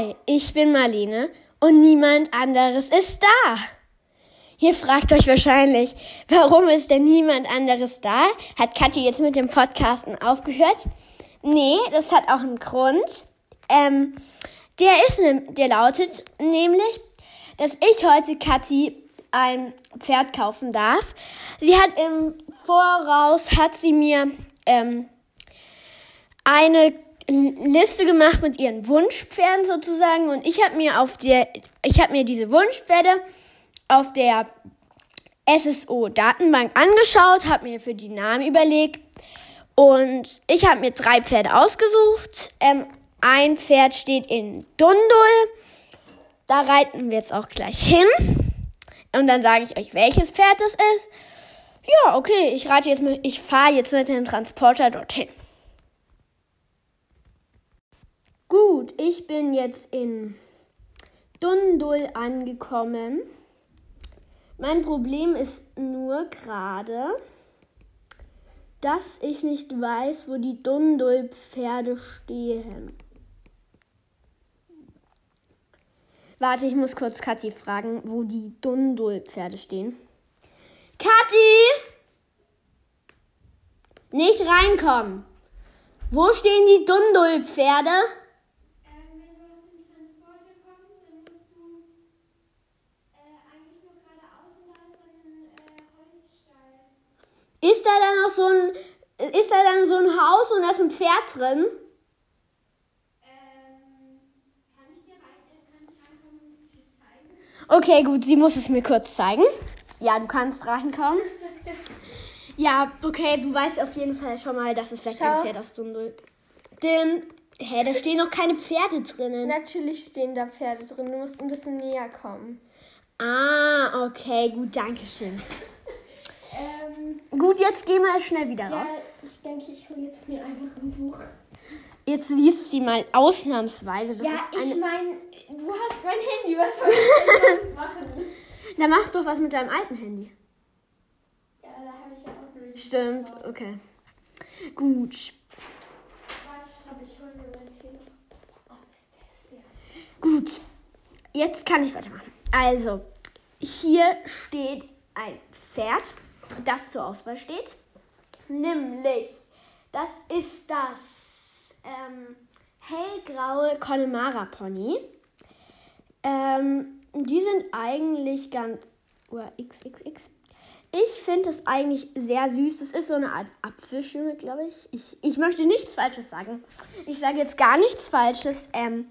Hi, ich bin Marlene und niemand anderes ist da. Ihr fragt euch wahrscheinlich, warum ist denn niemand anderes da? Hat Kathi jetzt mit dem Podcasten aufgehört? Nee, das hat auch einen Grund. Ähm, der ist, ne, der lautet nämlich, dass ich heute Kathi ein Pferd kaufen darf. Sie hat im Voraus, hat sie mir ähm, eine Liste gemacht mit ihren Wunschpferden sozusagen und ich habe mir auf der ich habe mir diese Wunschpferde auf der SSO Datenbank angeschaut, habe mir für die Namen überlegt und ich habe mir drei Pferde ausgesucht. Ähm, ein Pferd steht in Dundul. Da reiten wir jetzt auch gleich hin. Und dann sage ich euch, welches Pferd das ist. Ja, okay, ich reite jetzt mit, ich fahre jetzt mit dem Transporter dorthin. Gut, ich bin jetzt in Dundul angekommen. Mein Problem ist nur gerade, dass ich nicht weiß, wo die Dundul-Pferde stehen. Warte, ich muss kurz Kathi fragen, wo die Dundul-Pferde stehen. Kathi! Nicht reinkommen! Wo stehen die Dundul-Pferde? Ist da dann noch so ein, ist da dann so ein Haus und da ist ein Pferd drin? Okay, gut, sie muss es mir kurz zeigen. Ja, du kannst reinkommen. Ja, okay, du weißt auf jeden Fall schon mal, dass es vielleicht ein Pferd aus Dundul. Denn, hä, da stehen noch keine Pferde drinnen. Natürlich stehen da Pferde drin. Du musst ein bisschen näher kommen. Ah, okay, gut, danke schön. Ähm, gut, jetzt gehen wir schnell wieder ja, raus. Ich denke, ich hole jetzt mir einfach ein Buch. Jetzt liest sie mal ausnahmsweise. Das ja, ich meine, du hast mein Handy. Was soll ich denn sonst machen? Na, mach doch was mit deinem alten Handy. Ja, da habe ich ja auch nicht. Stimmt, okay. Gut. Warte, ich glaube, ich hole mir mein Telefon. Oh, ist das Gut. Jetzt kann ich weitermachen. Also, hier steht ein Pferd, das zur Auswahl steht. Nämlich, das ist das ähm, hellgraue Connemara Pony. Ähm, die sind eigentlich ganz. Oder XXX. Ich finde es eigentlich sehr süß. Das ist so eine Art Apfelschimmel, glaube ich. ich. Ich möchte nichts Falsches sagen. Ich sage jetzt gar nichts Falsches. Ähm,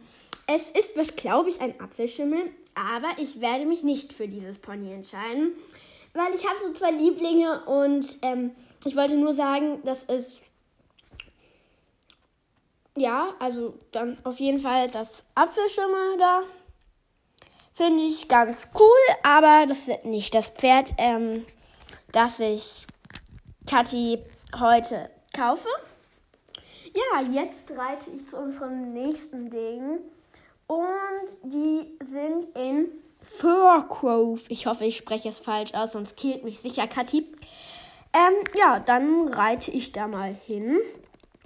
es ist, glaube ich, ein Apfelschimmel. Aber ich werde mich nicht für dieses Pony entscheiden. Weil ich habe so zwei Lieblinge und ähm, ich wollte nur sagen, dass es ja, also dann auf jeden Fall das Apfelschimmel da. Finde ich ganz cool, aber das ist nicht das Pferd, ähm, das ich Kathi heute kaufe. Ja, jetzt reite ich zu unserem nächsten Ding. Und die sind in Furcove. Ich hoffe, ich spreche es falsch aus, sonst killt mich sicher Kathi. Ähm, ja, dann reite ich da mal hin.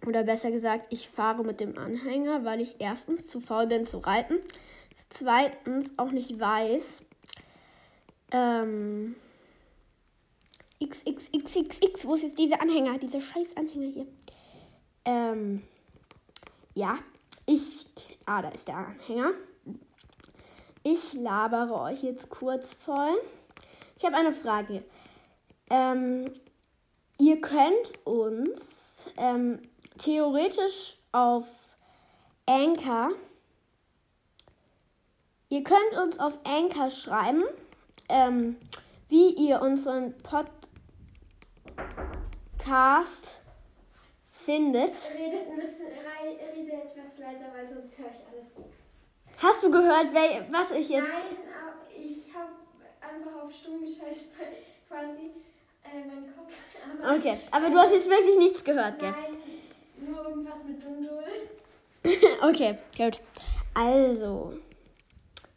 Oder besser gesagt, ich fahre mit dem Anhänger, weil ich erstens zu faul bin zu reiten. Zweitens auch nicht weiß. Ähm. XXXXX, wo ist jetzt dieser Anhänger? Dieser scheiß Anhänger hier. Ähm. Ja, ich. Ah, da ist der Anhänger. Ich labere euch jetzt kurz voll. Ich habe eine Frage. Ähm, ihr könnt uns ähm, theoretisch auf Anchor. Ihr könnt uns auf Anchor schreiben, ähm, wie ihr unseren Podcast findet. Redet ein bisschen, redet etwas leiser, weil sonst höre ich alles gut. Hast du gehört, was ich jetzt. Nein, ich habe einfach auf stumm geschaltet, quasi äh, meinen Kopf. Aber okay, aber du hast jetzt wirklich nichts gehört, gell? Nein, nur irgendwas mit Dundul. okay, gut. Also,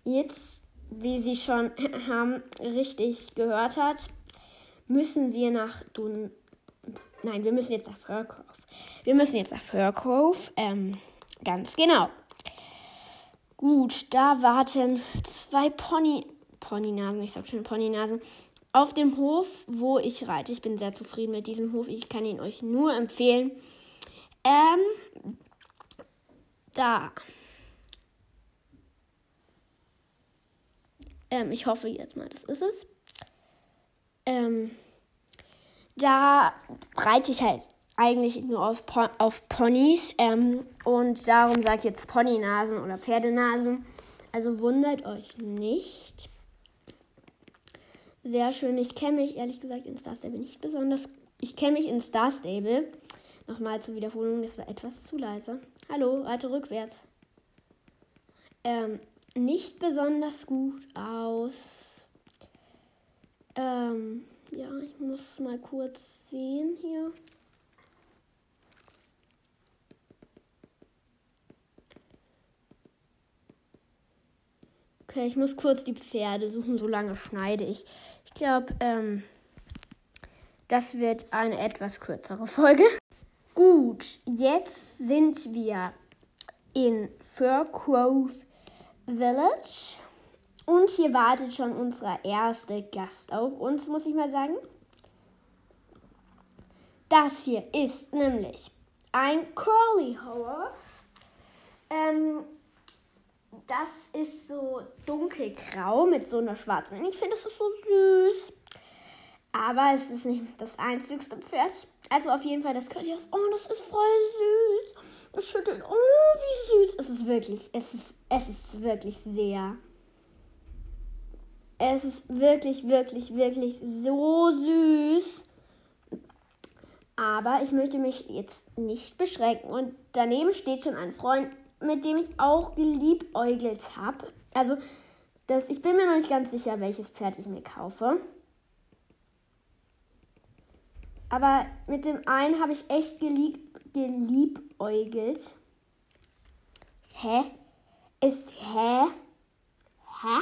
jetzt, wie sie schon haben, richtig gehört hat, müssen wir nach Dun. Nein, wir müssen jetzt nach Furcove. Wir müssen jetzt nach Furcove. Ähm, ganz genau. Gut, da warten zwei Pony, Ponynasen, ich sag schon Ponynasen, auf dem Hof, wo ich reite. Ich bin sehr zufrieden mit diesem Hof. Ich kann ihn euch nur empfehlen. Ähm, da. Ähm, ich hoffe jetzt mal, das ist es. Ähm, da reite ich halt eigentlich nur auf, Pon auf Ponys. Ähm, und darum sage ich jetzt Ponynasen oder Pferdenasen. Also wundert euch nicht. Sehr schön. Ich kenne mich ehrlich gesagt in Star Stable nicht besonders. Ich kenne mich in Star Stable. Nochmal zur Wiederholung, das war etwas zu leise. Hallo, reite rückwärts. Ähm, nicht besonders gut aus. Ähm, ja, ich muss mal kurz sehen hier. Okay, ich muss kurz die Pferde suchen, so lange schneide ich. Ich glaube, ähm, das wird eine etwas kürzere Folge. Gut, jetzt sind wir in Fir Grove Village. Und hier wartet schon unser erster Gast auf uns, muss ich mal sagen. Das hier ist nämlich ein Curly Horse. Ähm, das ist so dunkelgrau mit so einer schwarzen. Ich finde, das ist so süß. Aber es ist nicht das einzigste Pferd. Also auf jeden Fall das Curlyhaus. Oh, das ist voll süß. Das schüttelt. Oh, wie süß. Es ist wirklich, es ist, es ist wirklich sehr. Es ist wirklich, wirklich, wirklich so süß. Aber ich möchte mich jetzt nicht beschränken. Und daneben steht schon ein Freund mit dem ich auch geliebäugelt habe. Also, das, ich bin mir noch nicht ganz sicher, welches Pferd ich mir kaufe. Aber mit dem einen habe ich echt gelieb, geliebäugelt. Hä? Ist hä? Hä?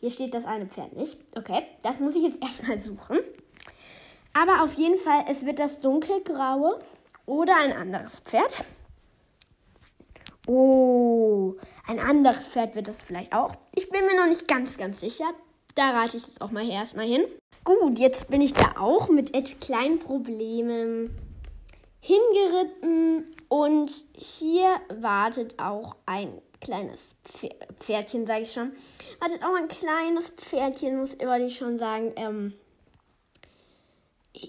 Hier steht das eine Pferd nicht. Okay, das muss ich jetzt erstmal suchen. Aber auf jeden Fall, es wird das dunkelgraue oder ein anderes Pferd. Oh, ein anderes Pferd wird das vielleicht auch. Ich bin mir noch nicht ganz, ganz sicher. Da reite ich jetzt auch mal erstmal hin. Gut, jetzt bin ich da auch mit kleinen Problemen hingeritten und hier wartet auch ein kleines Pferdchen, sage ich schon. Wartet auch ein kleines Pferdchen, muss ich schon sagen. Ähm,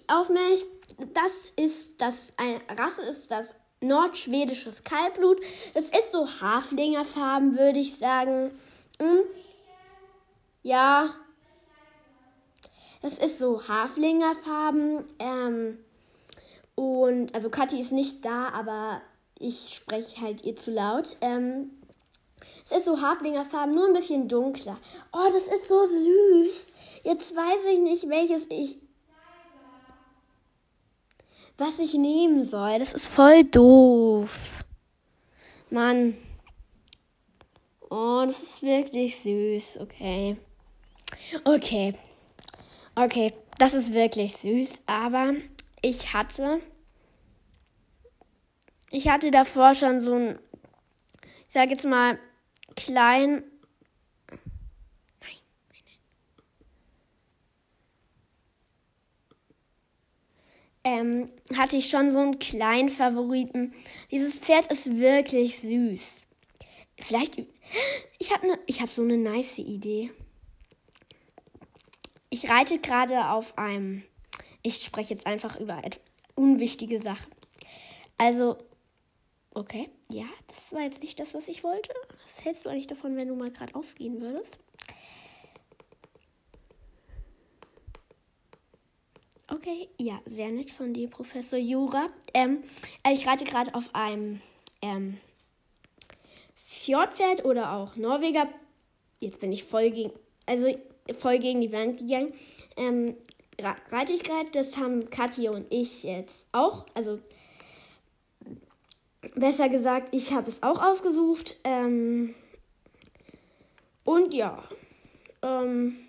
auf mich, das ist das, eine Rasse ist das nordschwedisches Kaltblut. Das ist so Haflingerfarben, würde ich sagen. Hm? Ja. Das ist so Haflingerfarben. Ähm, und also Kathi ist nicht da, aber ich spreche halt ihr zu laut. Ähm, es ist so Haflingerfarben, nur ein bisschen dunkler. Oh, das ist so süß. Jetzt weiß ich nicht, welches ich was ich nehmen soll. Das ist voll doof. Mann. Oh, das ist wirklich süß. Okay. Okay. Okay, das ist wirklich süß. Aber ich hatte. Ich hatte davor schon so ein. Ich sag jetzt mal klein ähm, hatte ich schon so einen kleinen Favoriten. Dieses Pferd ist wirklich süß. Vielleicht. Ich habe ne, hab so eine nice Idee. Ich reite gerade auf einem. Ich spreche jetzt einfach über unwichtige Sachen. Also, okay, ja, das war jetzt nicht das, was ich wollte. Was hältst du eigentlich davon, wenn du mal gerade ausgehen würdest? Okay, ja, sehr nett von dir, Professor Jura. Ähm, äh, ich reite gerade auf einem ähm, Fjordpferd oder auch Norweger. Jetzt bin ich voll gegen, also voll gegen die Wand gegangen. Ähm, reite ich gerade, das haben Katja und ich jetzt auch. Also besser gesagt, ich habe es auch ausgesucht. Ähm, und ja, ähm,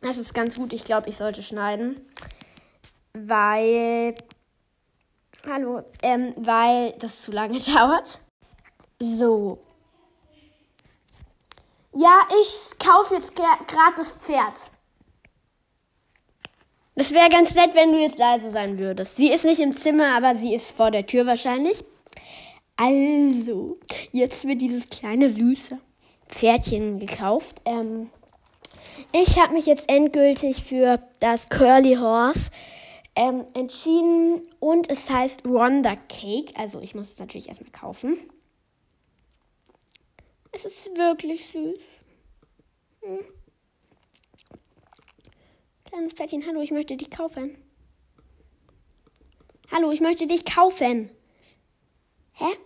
das ist ganz gut. Ich glaube, ich sollte schneiden. Weil. Hallo. Ähm, weil das zu lange dauert. So. Ja, ich kaufe jetzt gerade das Pferd. Das wäre ganz nett, wenn du jetzt leise sein würdest. Sie ist nicht im Zimmer, aber sie ist vor der Tür wahrscheinlich. Also, jetzt wird dieses kleine süße Pferdchen gekauft. Ähm, ich habe mich jetzt endgültig für das Curly Horse ähm, entschieden und es heißt Wonder Cake. Also ich muss es natürlich erstmal kaufen. Es ist wirklich süß. Hm. Kleines Pferdchen, hallo, ich möchte dich kaufen. Hallo, ich möchte dich kaufen. Hä?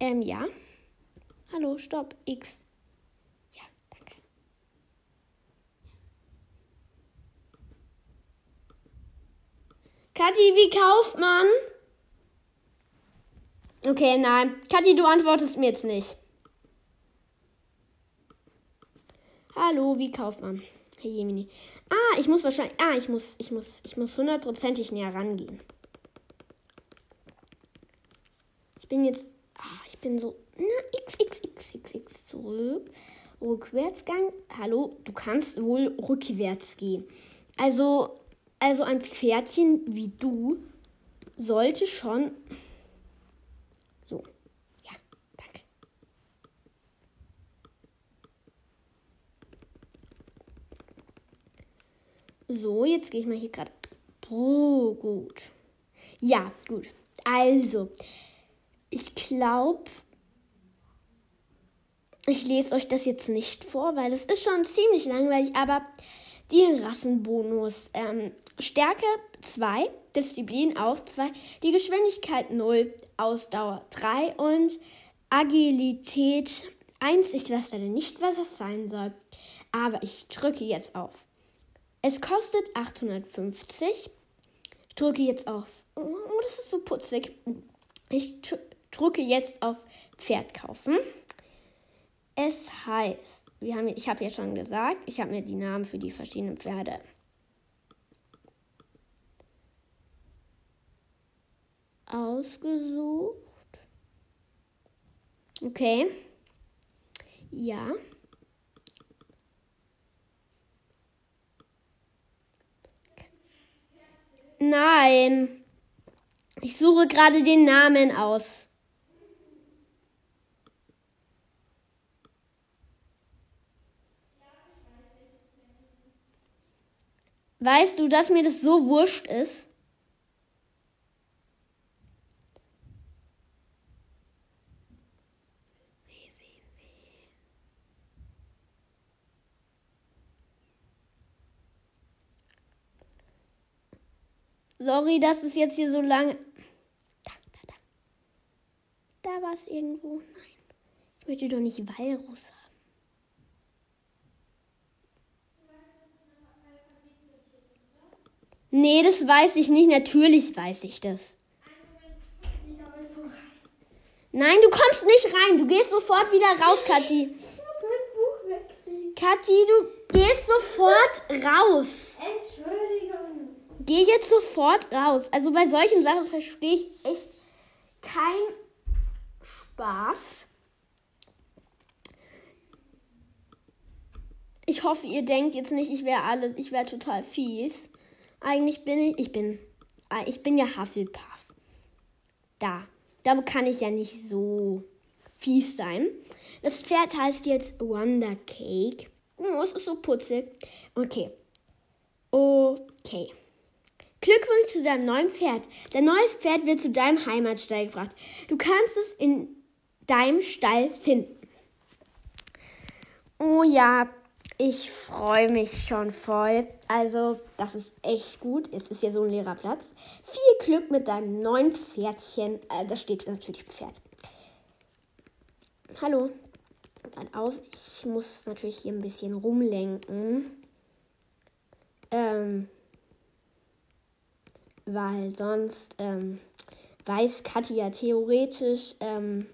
Ähm, ja. Hallo, stopp, X. Kathi, wie kauft man? Okay, nein. Kathi, du antwortest mir jetzt nicht. Hallo, wie kauft man? Hey, Jemini. Ah, ich muss wahrscheinlich. Ah, ich muss, ich muss, ich muss hundertprozentig näher rangehen. Ich bin jetzt. Ah, ich bin so. Na, x, x, x, x, x zurück. Rückwärtsgang. Hallo, du kannst wohl rückwärts gehen. Also, also ein Pferdchen wie du sollte schon So, jetzt gehe ich mal hier gerade. Oh, gut. Ja, gut. Also, ich glaube, ich lese euch das jetzt nicht vor, weil das ist schon ziemlich langweilig, aber die Rassenbonus. Ähm, Stärke 2, Disziplin auch 2, die Geschwindigkeit 0, Ausdauer 3 und Agilität 1. Ich weiß leider nicht, was das sein soll, aber ich drücke jetzt auf es kostet 850. Ich drücke jetzt auf. Oh, das ist so putzig. Ich drücke jetzt auf Pferd kaufen. Es heißt, wir haben, ich habe ja schon gesagt, ich habe mir die Namen für die verschiedenen Pferde ausgesucht. Okay. Ja. Nein. Ich suche gerade den Namen aus. Weißt du, dass mir das so wurscht ist? Sorry, dass es jetzt hier so lange. Da, da, da. Da war es irgendwo. Nein. Ich möchte doch nicht Walrus haben. Nee, das weiß ich nicht. Natürlich weiß ich das. Nein, du kommst nicht rein. Du gehst sofort wieder raus, Kathi. Ich muss mein Buch wegkriegen. Kathi, du gehst sofort raus. Entschuldigung. Geh jetzt sofort raus. Also bei solchen Sachen verstehe ich echt keinen Spaß. Ich hoffe, ihr denkt jetzt nicht, ich wäre alle, ich wäre total fies. Eigentlich bin ich, ich bin, ah, ich bin ja Hufflepuff. Da, da kann ich ja nicht so fies sein. Das Pferd heißt jetzt Wonder Cake. Oh, es ist so putzig. Okay. Okay. Glückwunsch zu deinem neuen Pferd. Dein neues Pferd wird zu deinem Heimatstall gebracht. Du kannst es in deinem Stall finden. Oh ja, ich freue mich schon voll. Also, das ist echt gut. Es ist ja so ein leerer Platz. Viel Glück mit deinem neuen Pferdchen. Äh, da steht natürlich Pferd. Hallo. Dann aus. Ich muss natürlich hier ein bisschen rumlenken. Ähm, weil sonst ähm, weiß Kathi ja theoretisch, ähm,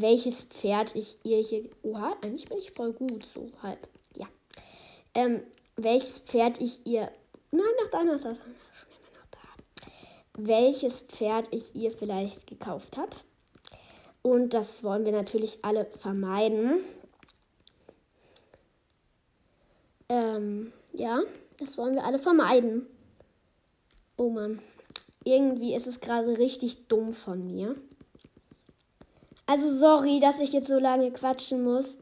welches Pferd ich ihr hier. Oha, eigentlich bin ich voll gut, so halb. Ja. Ähm, welches Pferd ich ihr. Nein, nach da, nach da, nach da. Welches Pferd ich ihr vielleicht gekauft habe. Und das wollen wir natürlich alle vermeiden. Ähm, ja, das wollen wir alle vermeiden. Oh Mann. Irgendwie ist es gerade richtig dumm von mir. Also sorry, dass ich jetzt so lange quatschen muss.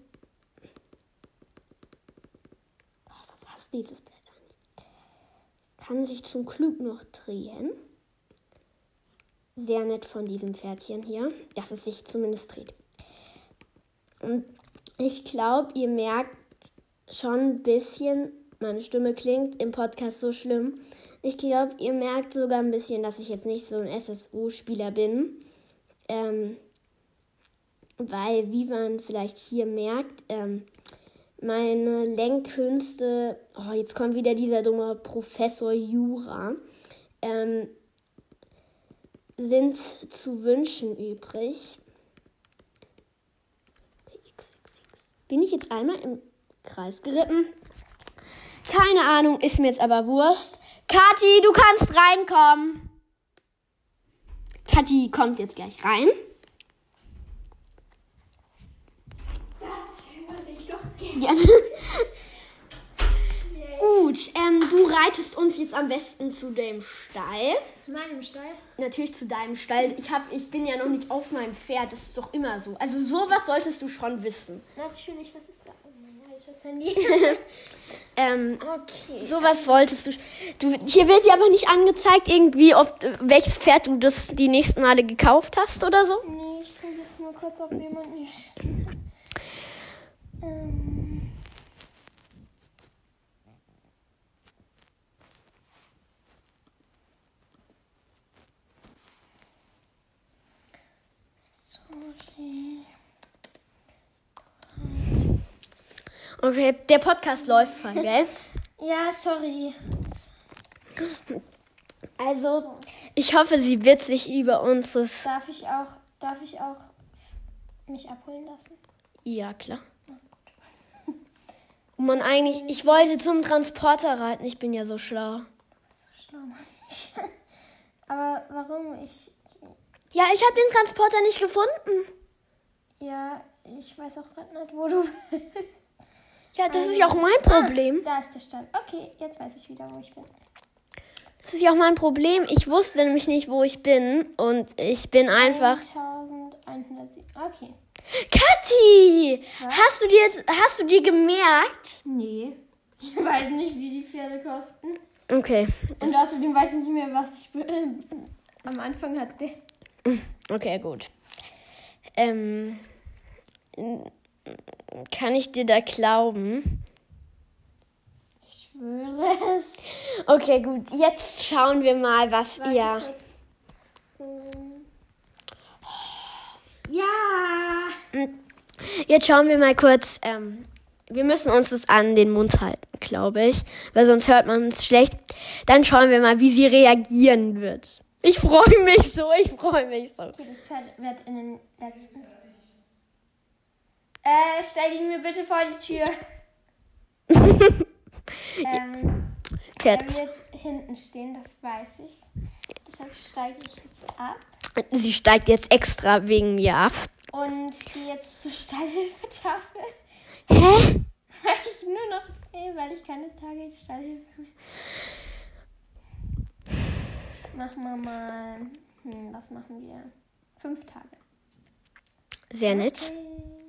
Was hast dieses nicht? Kann sich zum Glück noch drehen. Sehr nett von diesem Pferdchen hier, dass es sich zumindest dreht. Und ich glaube, ihr merkt schon ein bisschen, meine Stimme klingt im Podcast so schlimm. Ich glaube, ihr merkt sogar ein bisschen, dass ich jetzt nicht so ein SSU-Spieler bin. Ähm, weil, wie man vielleicht hier merkt, ähm, meine Lenkkünste, oh, jetzt kommt wieder dieser dumme Professor Jura, ähm, sind zu wünschen übrig. Bin ich jetzt einmal im Kreis geritten? Keine Ahnung, ist mir jetzt aber wurscht. Kathi, du kannst reinkommen. Kathi kommt jetzt gleich rein. Ja. Gut, ähm, du reitest uns jetzt am besten zu dem Stall. Zu meinem Stall? Natürlich zu deinem Stall. Ich, hab, ich bin ja noch nicht auf meinem Pferd, das ist doch immer so. Also sowas solltest du schon wissen. Natürlich, was ist da? Oh mein altes Handy. Ähm, okay. sowas solltest du, du. Hier wird dir aber nicht angezeigt, irgendwie, ob welches Pferd du das die nächsten Male gekauft hast oder so. Nee, ich gucke jetzt mal kurz, ob jemand mir schreibt. ähm. Sorry. Okay, der Podcast läuft voll, gell? Ja, sorry. Also, ich hoffe, sie wird sich über unseres. Darf ich auch, darf ich auch mich abholen lassen? Ja, klar. Und man eigentlich, ich wollte zum Transporter reiten, ich bin ja so schlau. So schlau, Mann. Aber warum? Ich, Ja, ich habe den Transporter nicht gefunden. ja, ich weiß auch gerade nicht, wo du Ja, das ist ja auch mein Problem. Ah, da ist der Stall. Okay, jetzt weiß ich wieder, wo ich bin. Das ist ja auch mein Problem. Ich wusste nämlich nicht, wo ich bin. Und ich bin einfach. 1107. Okay. Kathi! Hast du dir jetzt, hast du dir gemerkt? Nee. Ich weiß nicht, wie die Pferde kosten. Okay. Und außerdem weiß ich nicht mehr, was ich äh, am Anfang hatte. Okay, gut. Ähm, kann ich dir da glauben? Ich schwöre es. Okay, gut. Jetzt schauen wir mal, was Warte ihr. Ja. Jetzt schauen wir mal kurz. Ähm, wir müssen uns das an den Mund halten, glaube ich, weil sonst hört man uns schlecht. Dann schauen wir mal, wie sie reagieren wird. Ich freue mich so, ich freue mich so. Okay, das Pferd wird in den letzten. Äh, stell ihn mir bitte vor die Tür. ähm, er wird hinten stehen, das weiß ich. Deshalb steige ich jetzt ab Sie steigt jetzt extra wegen mir ab. und gehe jetzt zur Stallhilfetafel. Hä? Weil ich nur noch, eh, weil ich keine Tage in Stallhilfe mehr. Machen wir mal, hm, was machen wir? Fünf Tage. Sehr nett. Okay.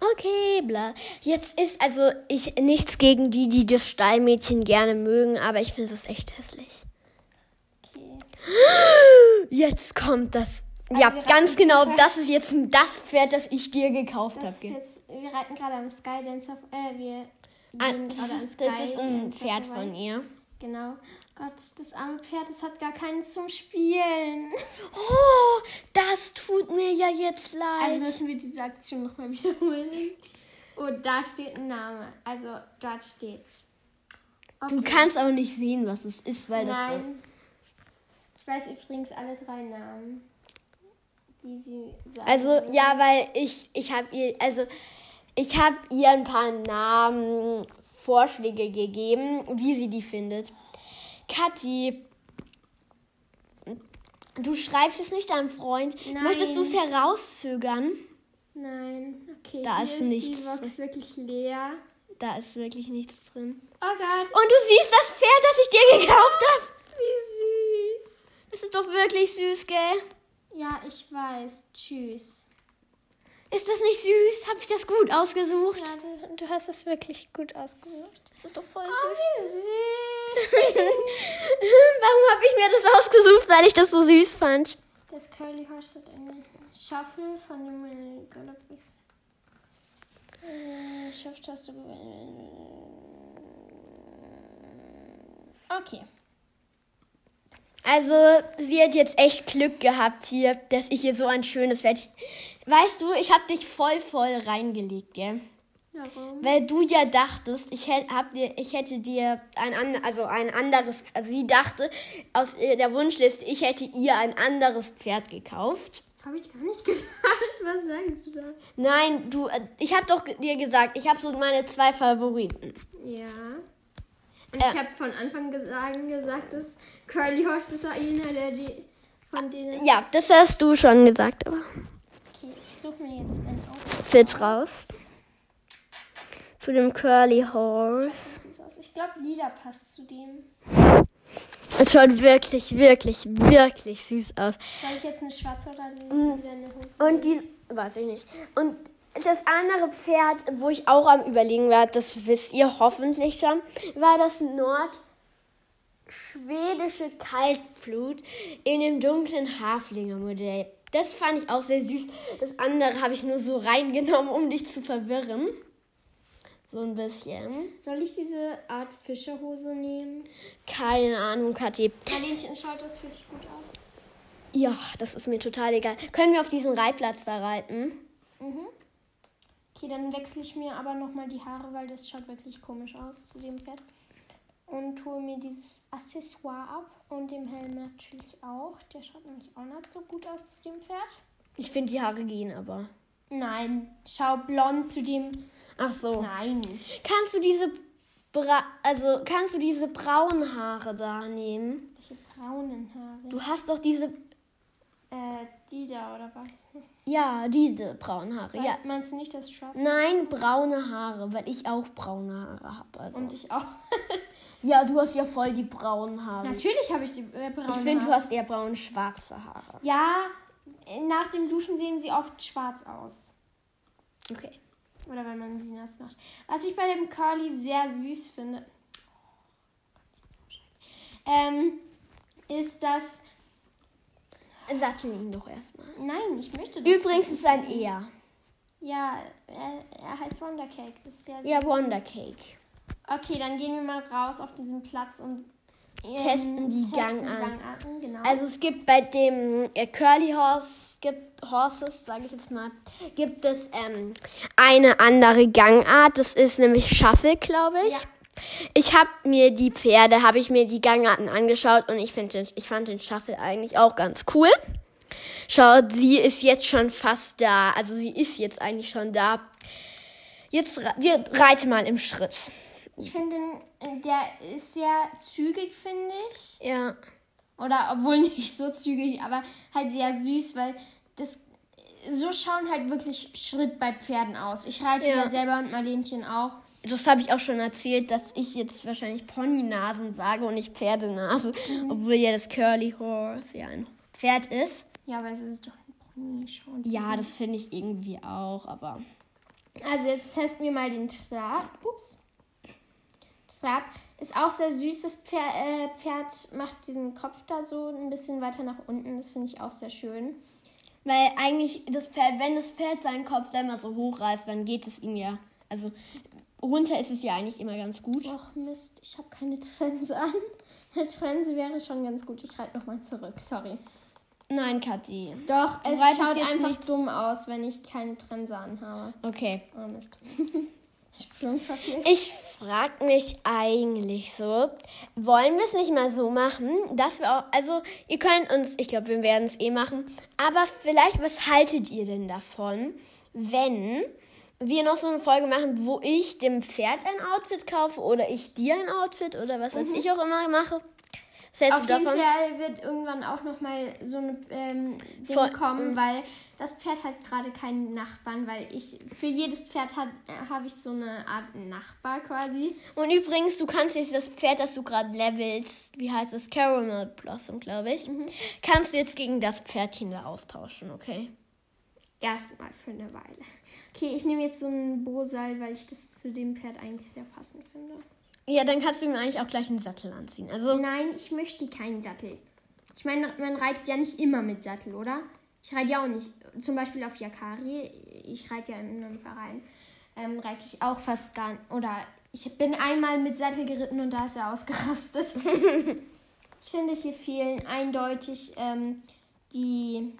Okay, bla. Jetzt ist also ich nichts gegen die, die das Stallmädchen gerne mögen, aber ich finde das echt hässlich. okay. Jetzt kommt das. Also ja, ganz genau. Das ist jetzt das Pferd, das ich dir gekauft habe. wir reiten gerade am Skydance auf, äh, wir Ah, das, ist, das ist ein Pferd von ihr. Genau. Gott, das arme Pferd, das hat gar keinen zum Spielen. Oh, das tut mir ja jetzt leid. Also müssen wir diese Aktion nochmal wiederholen. Oh, da steht ein Name. Also dort steht's. du kannst auch nicht sehen, was es ist, weil das so. Nein. Ich weiß übrigens alle drei Namen, die sie sagen. Also will. ja, weil ich ich habe ihr also ich habe ihr ein paar Namen Vorschläge gegeben, wie sie die findet. Kathi, Du schreibst es nicht deinem Freund. Nein. Möchtest du es herauszögern? Nein, okay. Da ist ist nichts. Die Box wirklich leer. Da ist wirklich nichts drin. Oh Gott. Und du siehst das Pferd, das ich dir gekauft habe. Wie süß. Es ist doch wirklich süß, gell? Ja, ich weiß. Tschüss. Ist das nicht süß? Habe ich das gut ausgesucht? Ja, du, du hast es wirklich gut ausgesucht. Das ist doch voll Oh, süß. wie süß. Warum habe ich mir das ausgesucht? Weil ich das so süß fand. Das Curly Horse hat eine Shuffle von dem Galoppix. Äh, Shift-Taste. Okay. Also, sie hat jetzt echt Glück gehabt hier, dass ich ihr so ein schönes Pferd. Weißt du, ich habe dich voll, voll reingelegt, gell? Warum? Weil du ja dachtest, ich hätte, hab dir, ich hätte dir ein, an- also ein anderes, also sie dachte aus der Wunschliste, ich hätte ihr ein anderes Pferd gekauft. Habe ich gar nicht gedacht. Was sagst du da? Nein, du, äh, ich habe doch dir gesagt, ich habe so meine zwei Favoriten. Ja. Und Äh. ich habe von Anfang gesagt, gesagt, dass Curly Horse ist einer der die von denen. Ja, das hast du schon gesagt, aber Okay, ich suche mir jetzt ein Outfit. Fit raus. Zu dem Curly Horse. Das sieht aus. Ich glaube, Lila passt zu dem. Es schaut wirklich, wirklich, wirklich süß aus. Soll ich jetzt eine schwarze oder Mm. lila eine Hose? Und die, weiß ich nicht. Und das andere Pferd, wo ich auch am überlegen war, das wisst ihr hoffentlich schon, war das nordschwedische Kaltblut in dem dunklen Haflinger Modell. Das fand ich auch sehr süß. Das andere habe ich nur so reingenommen, um dich zu verwirren. So ein bisschen. Soll ich diese Art Fischerhose nehmen? Keine Ahnung, Kathi. Marlenchen, schaut das für dich gut aus? Ja, das ist mir total egal. Können wir auf diesen Reitplatz da reiten? Mhm. Okay, dann wechsle ich mir aber nochmal die Haare, weil das schaut wirklich komisch aus zu dem Pferd. Und hole mir dieses Accessoire ab und dem Helm natürlich auch. Der schaut nämlich auch nicht so gut aus zu dem Pferd. Ich finde, die Haare gehen aber. Nein, schau blond zu dem. Ach so. Nein. Kannst du diese Bra also kannst du diese braunen Haare da nehmen? Welche braunen Haare? Du hast doch diese Äh, die da oder was? ja, diese braunen Haare. Ja. Meinst du nicht das schwarze? Nein, braune Haare, weil ich auch braune Haare habe. Also. Und ich auch. ja, du hast ja voll die braunen Haare. Natürlich habe ich die äh, braunen ich finde, du hast eher braun-schwarze Haare. Ja, nach dem Duschen sehen sie oft schwarz aus. Okay. Oder wenn man sie nass macht. Was ich bei dem Curly sehr süß finde, ähm, ist das. Sattel ihn doch erstmal. Nein, ich möchte das. Übrigens ist ein Er. Ja, er, er heißt Wondercake. Das ist süß. Ja, Wonder Cake. Okay, dann gehen wir mal raus auf diesen Platz und ähm, Testen die Gang an. Gangarten, genau. Also es gibt bei dem äh, Curly Horse, gibt Horses, sage ich jetzt mal, gibt es ähm, eine andere Gangart. Das ist nämlich Shuffle, glaube ich. Ja. Ich habe mir die Pferde, habe ich mir die Gangarten angeschaut und ich, find den, ich fand den Shuffle eigentlich auch ganz cool. Schaut, sie ist jetzt schon fast da. Also sie ist jetzt eigentlich schon da. Jetzt reite mal im Schritt. ich finde, den, äh, der ist sehr zügig, finde ich. Ja. Oder obwohl nicht so zügig, aber halt sehr süß, weil das so schauen halt wirklich Schritt bei Pferden aus. Ich reite ja, Ja. selber und Marlenchen auch. Das habe ich auch schon erzählt, dass ich jetzt wahrscheinlich Ponynasen sage und nicht Pferdenase, obwohl ja das Curly Horse ja ein Pferd ist. Ja, aber es ist doch ein Pony. Schau, und Ja, das finde ich irgendwie auch, aber Also jetzt testen wir mal den Trab. Ups. Trab ist auch sehr süß. Das Pferd, äh, Pferd macht diesen Kopf da so ein bisschen weiter nach unten. Das finde ich auch sehr schön. weil eigentlich das Pferd, wenn das Pferd seinen Kopf da immer so hochreißt, dann geht es ihm ja, also runter ist es ja eigentlich immer ganz gut. Och Mist, ich habe keine Trense an. Eine Trense wäre schon ganz gut. Ich reite nochmal zurück. Sorry. Nein, Kathi. Doch, Du es schaut jetzt einfach nicht- dumm aus, wenn ich keine Trense anhabe. Okay. Oh Mist. Ich frage mich eigentlich so, wollen wir es nicht mal so machen, dass wir auch, also ihr könnt uns, ich glaube, wir werden es eh machen, aber vielleicht, was haltet ihr denn davon, wenn wir noch so eine Folge machen, wo ich dem Pferd ein Outfit kaufe oder ich dir ein Outfit oder was weiß ich auch immer mache? Was hältst Auf du jeden davon? Fall wird irgendwann auch noch mal so eine ähm, Ding Voll- kommen, mhm. weil das Pferd hat gerade keinen Nachbarn, weil ich für jedes Pferd hat- äh, habe ich so eine Art Nachbar quasi. Und übrigens, du kannst jetzt das Pferd, das du gerade levelst, wie heißt es? Caramel Blossom, glaube ich, kannst du jetzt gegen das Pferdchen da austauschen, okay? Erstmal für eine Weile. Okay, ich nehme jetzt so einen Bosal, weil ich das zu dem Pferd eigentlich sehr passend finde. Ja, dann kannst du ihm eigentlich auch gleich einen Sattel anziehen. Also, Nein, ich möchte keinen Sattel. Ich meine, man reitet ja nicht immer mit Sattel, oder? Ich reite ja auch nicht. Zum Beispiel auf Yakari. Ich reite ja in einem Verein. Ähm, reite ich auch fast gar nicht. Oder ich bin einmal mit Sattel geritten und da ist er ausgerastet. ich finde, hier fehlen eindeutig ähm, Die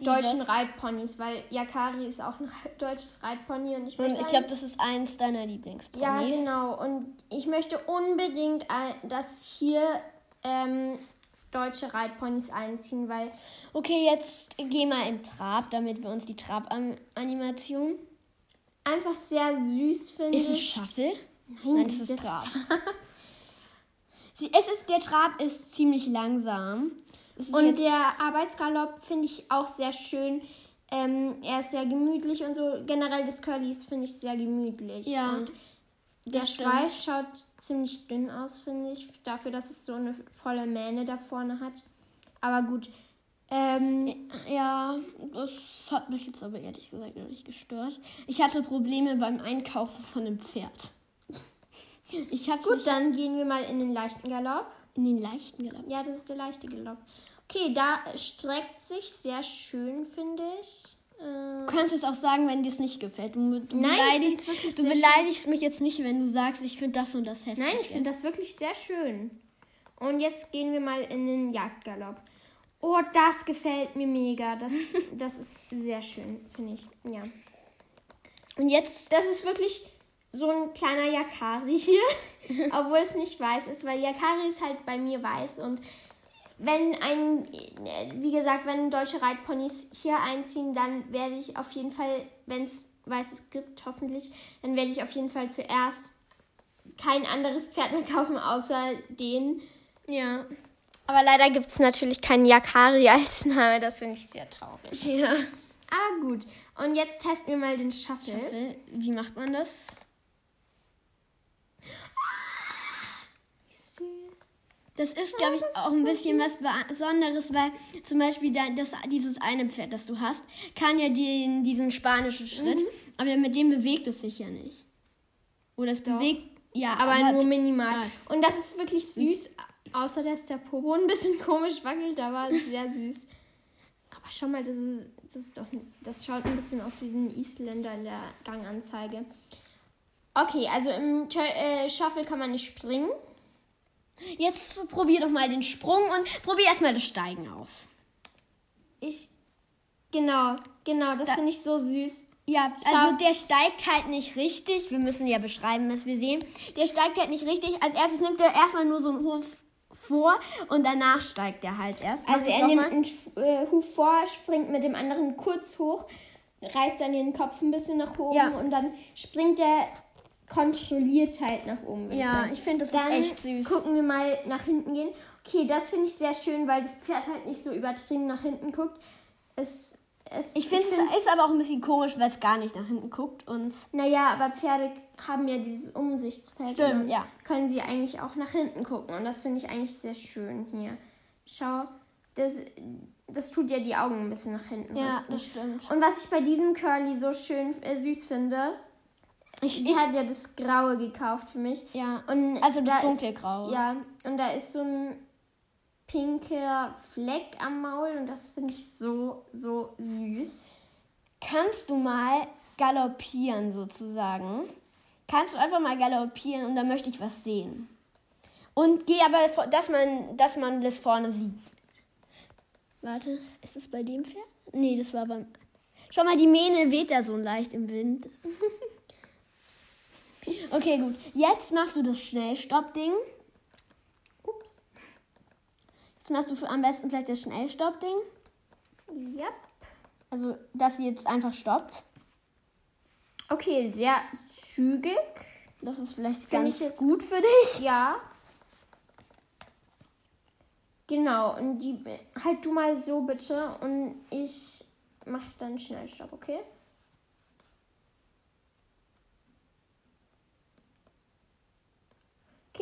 deutschen? Reitponys, weil Yakari ist auch ein deutsches Reitpony und ich und ich glaube, das ist eins deiner Lieblingsponys. ja, genau. Und ich möchte unbedingt, dass hier ähm, deutsche Reitponys einziehen, weil Okay, jetzt geh mal in Trab, damit wir uns die Trab-Animation. einfach sehr süß finde. Ist es Shuffle? Nein, Nein, das ist Trab. Sie, es ist, der Trab ist ziemlich langsam. Und der Arbeitsgalopp finde ich auch sehr schön. Ähm, er ist sehr gemütlich und so. Generell das Curlys finde ich sehr gemütlich. Ja, Und der. Schweif schaut ziemlich dünn aus, finde ich. Dafür, dass es so eine volle Mähne da vorne hat. Aber gut. Ähm, ja, das hat mich jetzt aber ehrlich gesagt noch nicht gestört. Ich hatte Probleme beim Einkaufen von einem Pferd. Ich habe gut, dann gehen wir mal in den leichten Galopp. In den leichten gelaufen. Ja, das ist der leichte Galopp. Okay, da streckt sich sehr schön, finde ich. Äh, Du kannst es auch sagen, wenn dir es nicht gefällt. Du, du, Nein, beleidigst, du beleidigst mich jetzt nicht, wenn du sagst, ich finde das und das hässlich. Nein, ich finde das wirklich sehr schön. Und jetzt gehen wir mal in den Jagdgalopp. Oh, das gefällt mir mega. Das, das ist sehr schön, finde ich. Ja. Und jetzt, Das ist wirklich so ein kleiner Yakari hier, obwohl es nicht weiß ist, weil Yakari ist halt bei mir weiß und wenn ein, wie gesagt, wenn deutsche Reitponys hier einziehen, dann werde ich auf jeden Fall, wenn es Weißes gibt, hoffentlich, dann werde ich auf jeden Fall zuerst kein anderes Pferd mehr kaufen, außer den. ja, Aber leider gibt es natürlich keinen Yakari als Name, das finde ich sehr traurig. ja. Ah, gut. Und jetzt testen wir mal den Shuffle. Shuffle, Wie macht man das? Süß. Das ist, glaube ich, auch ein so bisschen was Besonderes, weil zum Beispiel da, das, dieses eine Pferd, das du hast, kann ja den, diesen spanischen Schritt, Mhm. aber mit dem bewegt es sich ja nicht. Oder es bewegt, ja, aber nur minimal. Ja. Und das ist wirklich süß, außer dass der Popo ein bisschen komisch wackelt, aber sehr süß. Aber schau mal, das ist, das ist doch, das schaut ein bisschen aus wie ein Isländer in der Ganganzeige. Okay, also im Tö- äh, Shuffle kann man nicht springen. Jetzt probier doch mal den Sprung und probier erstmal das Steigen aus. Ich, genau, genau, das Da- finde ich so süß. Ja, Schau. also der steigt halt nicht richtig. Wir müssen ja beschreiben, was wir sehen. Der steigt halt nicht richtig. Als erstes nimmt er erstmal nur so einen Hof vor und danach steigt er halt erst. Mach Also er nimmt einen äh, Huf vor, springt mit dem anderen kurz hoch, reißt dann den Kopf ein bisschen nach oben Ja. und dann springt er kontrolliert halt nach oben. Ja, sagen. ich finde, das ist dann echt süß. gucken wir mal nach hinten gehen. Okay, das finde ich sehr schön, weil das Pferd halt nicht so übertrieben nach hinten guckt. Es, es, Ich finde, es ist aber auch ein bisschen komisch, weil es gar nicht nach hinten guckt und naja, aber Pferde haben ja dieses Umsichtsfeld. Stimmt, ja. Können sie eigentlich auch nach hinten gucken. Und das finde ich eigentlich sehr schön hier. Schau, das, das tut ja die Augen ein bisschen nach hinten. ja, richten. das stimmt. Und was ich bei diesem Curly so schön äh, süß finde, Ich, sie hat ja das Graue gekauft für mich. ja, Und Also das da dunkelgraue. Ist, ja, und da ist so ein pinker Fleck am Maul und das finde ich so, so süß. kannst du mal galoppieren sozusagen? Kannst du einfach mal galoppieren und dann möchte ich was sehen. Und geh aber, dass man, dass man das vorne sieht. Warte, ist es bei dem Pferd? Nee, das war beim. Schau mal, die Mähne weht da so leicht im Wind. Okay, gut. Jetzt machst du das Schnellstopp-Ding. Ups. Jetzt machst du am besten vielleicht das Schnellstopp-Ding. Ja. Also, dass sie jetzt einfach stoppt. Okay, sehr zügig. Das ist vielleicht Find ganz gut für dich. Ja. Genau, und die halt du mal so bitte und ich mach dann Schnellstopp, okay?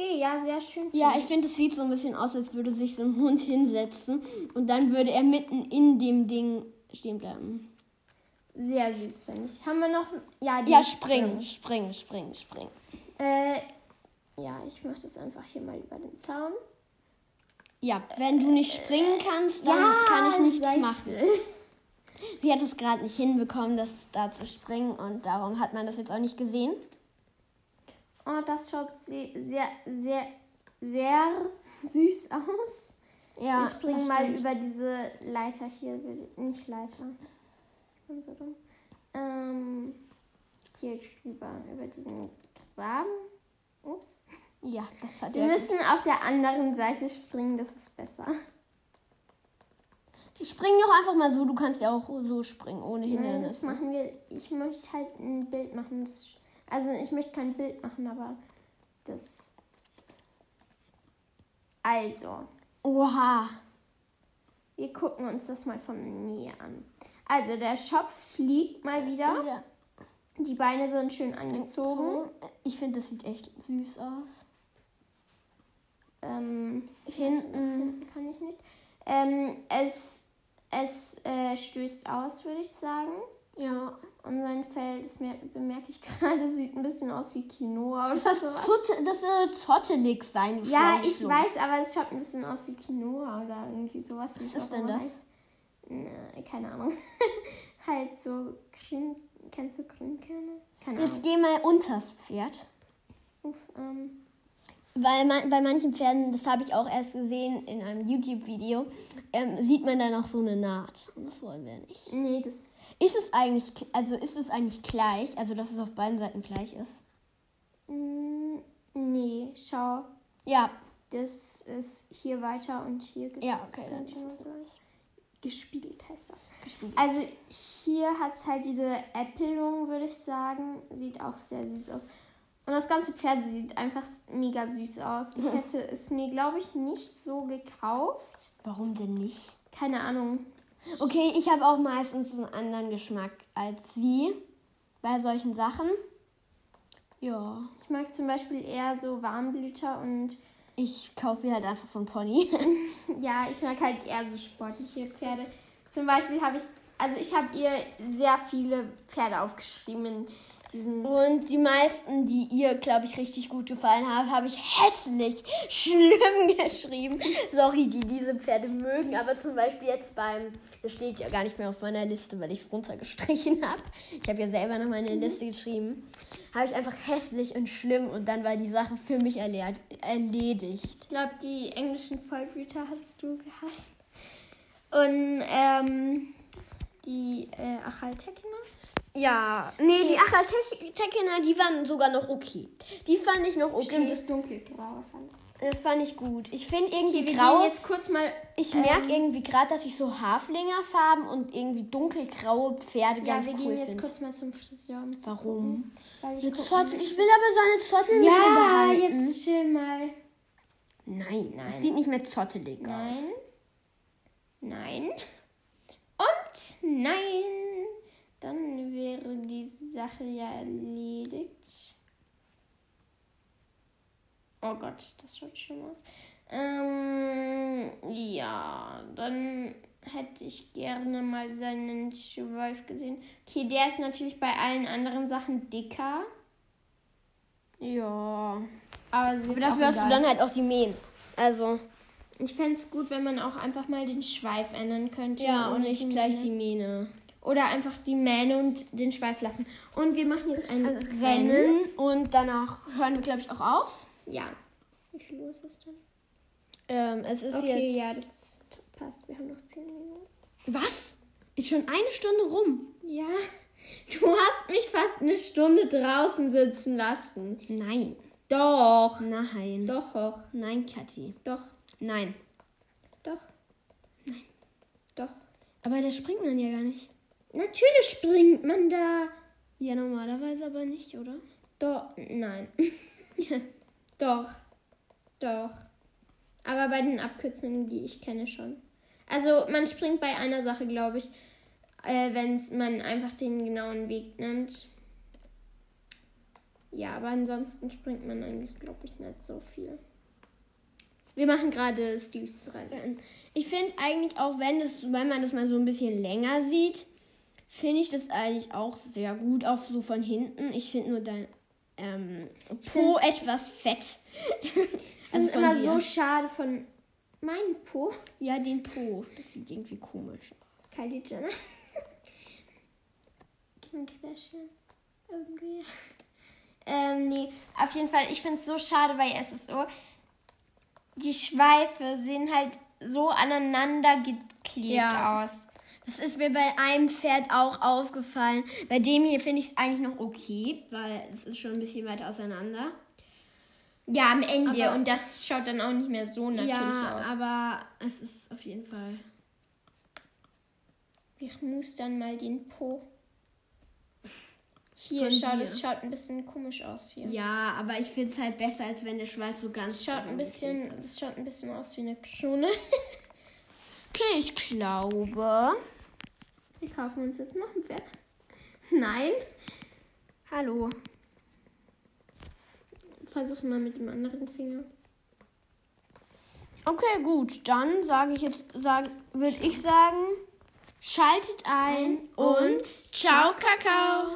Okay, ja, sehr schön. Ja, ich finde, es sieht so ein bisschen aus, als würde sich so ein Hund hinsetzen und dann würde er mitten in dem Ding stehen bleiben. Sehr süß, finde ich. Haben wir noch. Ja, Ja, springen, springen, springen, springen. Äh, ja, ich mache das einfach hier mal über den Zaun. Ja, wenn du nicht springen kannst, dann Ja, kann ich nichts machen. still. Sie hat es gerade nicht hinbekommen, das da zu springen und darum hat man das jetzt auch nicht gesehen. Oh, das schaut sehr, sehr, sehr, sehr süß aus. Ja, ich springe mal stimmt. über diese Leiter hier. Nicht Leiter. so. Ähm, hier drüber, über diesen Graben. Ups. Ja, das hat Wir müssen auf der anderen Seite springen, das ist besser. Spring doch einfach mal so, du kannst ja auch so springen, ohne Nein, das machen wir. Ich möchte halt ein Bild machen. Das, also ich möchte kein Bild machen, aber das. Also, Oha. wir gucken uns das mal von Nähe an. Also, der Schopf fliegt mal wieder. Ja. Die Beine sind schön angezogen. Ich finde, das sieht echt süß aus. Ähm, Hinten. kann ich nicht. Ähm, es es äh, stößt aus, würde ich sagen. Ja. Und sein Fell, das mer bemerke ich gerade, sieht ein bisschen aus wie Quinoa oder Das, sowas. Zot- das soll zottelig sein. Ja, ich Schlauchlo. weiß, aber es schaut ein bisschen aus wie Quinoa oder irgendwie sowas. wie Was ist denn das? heißt. Ne, keine Ahnung. halt so grün. Kennst du Grünkerne? Keine Jetzt Ahnung. geh mal unters Pferd. Uff, ähm, Weil man, bei manchen Pferden, das habe ich auch erst gesehen in einem YouTube-Video, ähm, sieht man da noch so eine Naht. Und das wollen wir nicht. nee, das. Ist es eigentlich, also ist es eigentlich gleich, also dass es auf beiden Seiten gleich ist? Mm, nee, schau. Ja, Das ist hier weiter und hier gibt Ja, okay, dann ist es Gespiegelt heißt das. gespielt. Also hier hat es halt diese Äppelung, würde ich sagen. Sieht auch sehr süß aus. Und das ganze Pferd sieht einfach mega süß aus. Ich hätte es mir, glaube ich, nicht so gekauft. Warum denn nicht? Keine Ahnung. Okay, ich habe auch meistens einen anderen Geschmack als sie bei solchen Sachen. Ja, Ich mag zum Beispiel eher so Warmblüter und ich kaufe mir halt einfach so ein Pony. ja, ich mag halt eher so sportliche Pferde. Zum Beispiel habe ich, also ich habe ihr sehr viele Pferde aufgeschrieben diesen Und die meisten, die ihr, glaube ich, richtig gut gefallen haben, habe ich hässlich, schlimm geschrieben. Sorry, die diese Pferde mögen, aber zum Beispiel jetzt beim, das steht ja gar nicht mehr auf meiner Liste, weil ich es runtergestrichen habe. Ich habe ja selber noch meine Liste geschrieben. Habe ich einfach hässlich und schlimm und dann war die Sache für mich erled- erledigt. Ich glaube, die englischen Vollblüter hast du gehasst. Und ähm, die äh, Achaltekiner. Ja, nee, die Achaltekiner, die waren sogar noch okay. Die fand ich noch okay. Stimmt, das dunkelgraue fand ich. Das fand ich gut. Ich finde irgendwie Okay, wir grau. jetzt kurz mal. Ich ähm, merke irgendwie gerade, dass ich so Haflingerfarben und irgendwie dunkelgraue Pferde Ja, ganz wir cool gehen jetzt finde. kurz mal zum Friseur. Um Warum? ich Zottel. will. Ich will aber seine Zottelmähne Ja, behalten. jetzt chill mal. Nein, Nein. das sieht nicht mehr zottelig Nein. aus. Nein. Und nein. Dann wäre die Sache ja erledigt. Oh Gott, das schaut schlimm aus. Ähm, ja, dann hätte ich gerne mal seinen Schweif gesehen. Okay, der ist natürlich bei allen anderen Sachen dicker. Ja. Aber, sie Aber dafür hast du dann halt auch die Mähen. Also, Ich fände es gut, wenn man auch einfach mal den Schweif ändern könnte. ja, und nicht gleich die Mähne. Oder einfach die Mähne und den Schweif lassen. Und wir machen jetzt ein Rennen. Rennen. Und danach hören wir, glaube ich, auch auf. Ja. Wie viel Uhr ist es denn? Ähm, es ist Okay, jetzt. ja, das passt. Wir haben noch 10 Minuten. Was? Ist schon eine Stunde rum. Ja. Du hast mich fast eine Stunde draußen sitzen lassen. Nein. Doch. Nein. Doch. Nein, Kathi. Doch. Nein. Doch. Nein. Doch. Aber da springt man ja gar nicht. Natürlich springt man da. Ja, normalerweise aber nicht, oder? Doch. Nein. Doch. Doch. Aber bei den Abkürzungen, die ich kenne, schon. Also man springt bei einer Sache, glaube ich, äh, wenn man einfach den genauen Weg nimmt. Ja, aber ansonsten springt man eigentlich, glaube ich, nicht so viel. Wir machen gerade Steve's Rennen. Ich finde eigentlich auch, wenn, das, wenn man das mal so ein bisschen länger sieht, finde ich das eigentlich auch sehr gut, auch so von hinten. Ich finde nur dein ähm, Po etwas fett. Das also ist immer dir. so schade von meinem Po. Ja, den Po. Das sieht irgendwie komisch aus. Kylie Jenner. Kim Kardashian. Irgendwie. Ähm, nee, auf jeden Fall, ich finde es so schade, weil es ist so, die Schweife sehen halt so aneinander geklebt Ja. aus. Das ist mir bei einem Pferd auch aufgefallen. Bei dem hier finde ich es eigentlich noch okay, weil es ist schon ein bisschen weiter auseinander. Ja, am Ende. Aber- und das schaut dann auch nicht mehr so natürlich ja, aus. aber es ist auf jeden Fall. Ich muss dann mal den Po. Hier, Von schau, dir. das schaut ein bisschen komisch aus hier. Ja, aber ich finde es halt besser, als wenn der Schweif so ganz. Das schaut ein bisschen, das schaut ein bisschen aus wie eine Krone. Okay, ich glaube. Wir kaufen uns jetzt noch ein Pferd. Nein. Hallo. Versuchen mal mit dem anderen Finger. Okay, gut. Dann sage ich jetzt, sag, würde ich sagen, schaltet ein und ciao, Kakao.